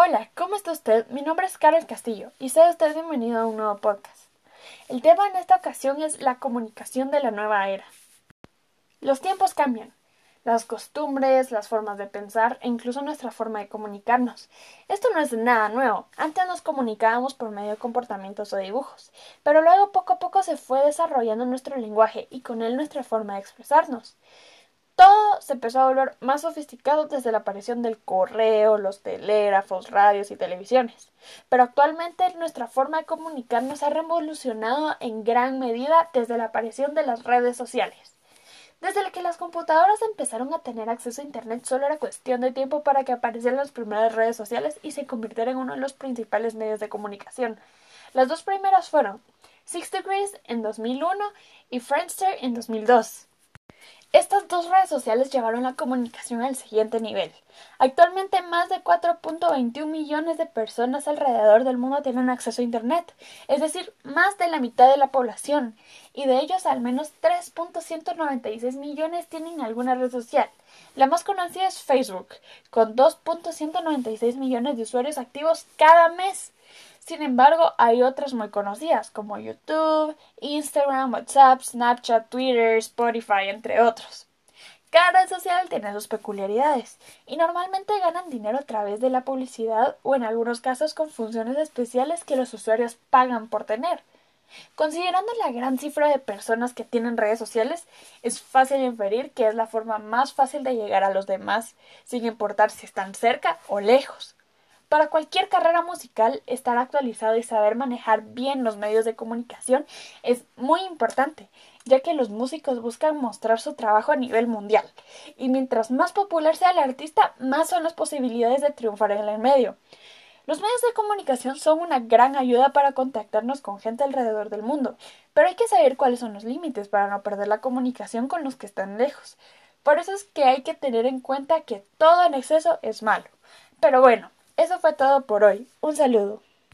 Hola, ¿cómo está usted? Mi nombre es Carol Castillo y sea usted bienvenido a un nuevo podcast. El tema en esta ocasión es la comunicación de la nueva era. Los tiempos cambian, las costumbres, las formas de pensar e incluso nuestra forma de comunicarnos. Esto no es nada nuevo. Antes nos comunicábamos por medio de comportamientos o dibujos, pero luego poco a poco se fue desarrollando nuestro lenguaje y con él nuestra forma de expresarnos. Todo se empezó a volver más sofisticado desde la aparición del correo, los telégrafos, radios y televisiones. Pero actualmente nuestra forma de comunicarnos ha revolucionado en gran medida desde la aparición de las redes sociales. Desde que las computadoras empezaron a tener acceso a Internet solo era cuestión de tiempo para que aparecieran las primeras redes sociales y se convirtieran en uno de los principales medios de comunicación. Las dos primeras fueron Six Degrees en 2001 y Friendster en 2002. Estas dos redes sociales llevaron la comunicación al siguiente nivel. Actualmente más de 4.21 millones de personas alrededor del mundo tienen acceso a Internet, es decir, más de la mitad de la población, y de ellos al menos 3.196 millones tienen alguna red social. La más conocida es Facebook, con 2.196 millones de usuarios activos cada mes. Sin embargo, hay otras muy conocidas como YouTube, Instagram, WhatsApp, Snapchat, Twitter, Spotify, entre otros. Cada red social tiene sus peculiaridades y normalmente ganan dinero a través de la publicidad o en algunos casos con funciones especiales que los usuarios pagan por tener. Considerando la gran cifra de personas que tienen redes sociales, es fácil inferir que es la forma más fácil de llegar a los demás, sin importar si están cerca o lejos. Para cualquier carrera musical, estar actualizado y saber manejar bien los medios de comunicación es muy importante, ya que los músicos buscan mostrar su trabajo a nivel mundial, y mientras más popular sea el artista, más son las posibilidades de triunfar en el medio. Los medios de comunicación son una gran ayuda para contactarnos con gente alrededor del mundo, pero hay que saber cuáles son los límites para no perder la comunicación con los que están lejos. Por eso es que hay que tener en cuenta que todo en exceso es malo. Pero bueno, eso fue todo por hoy. Un saludo.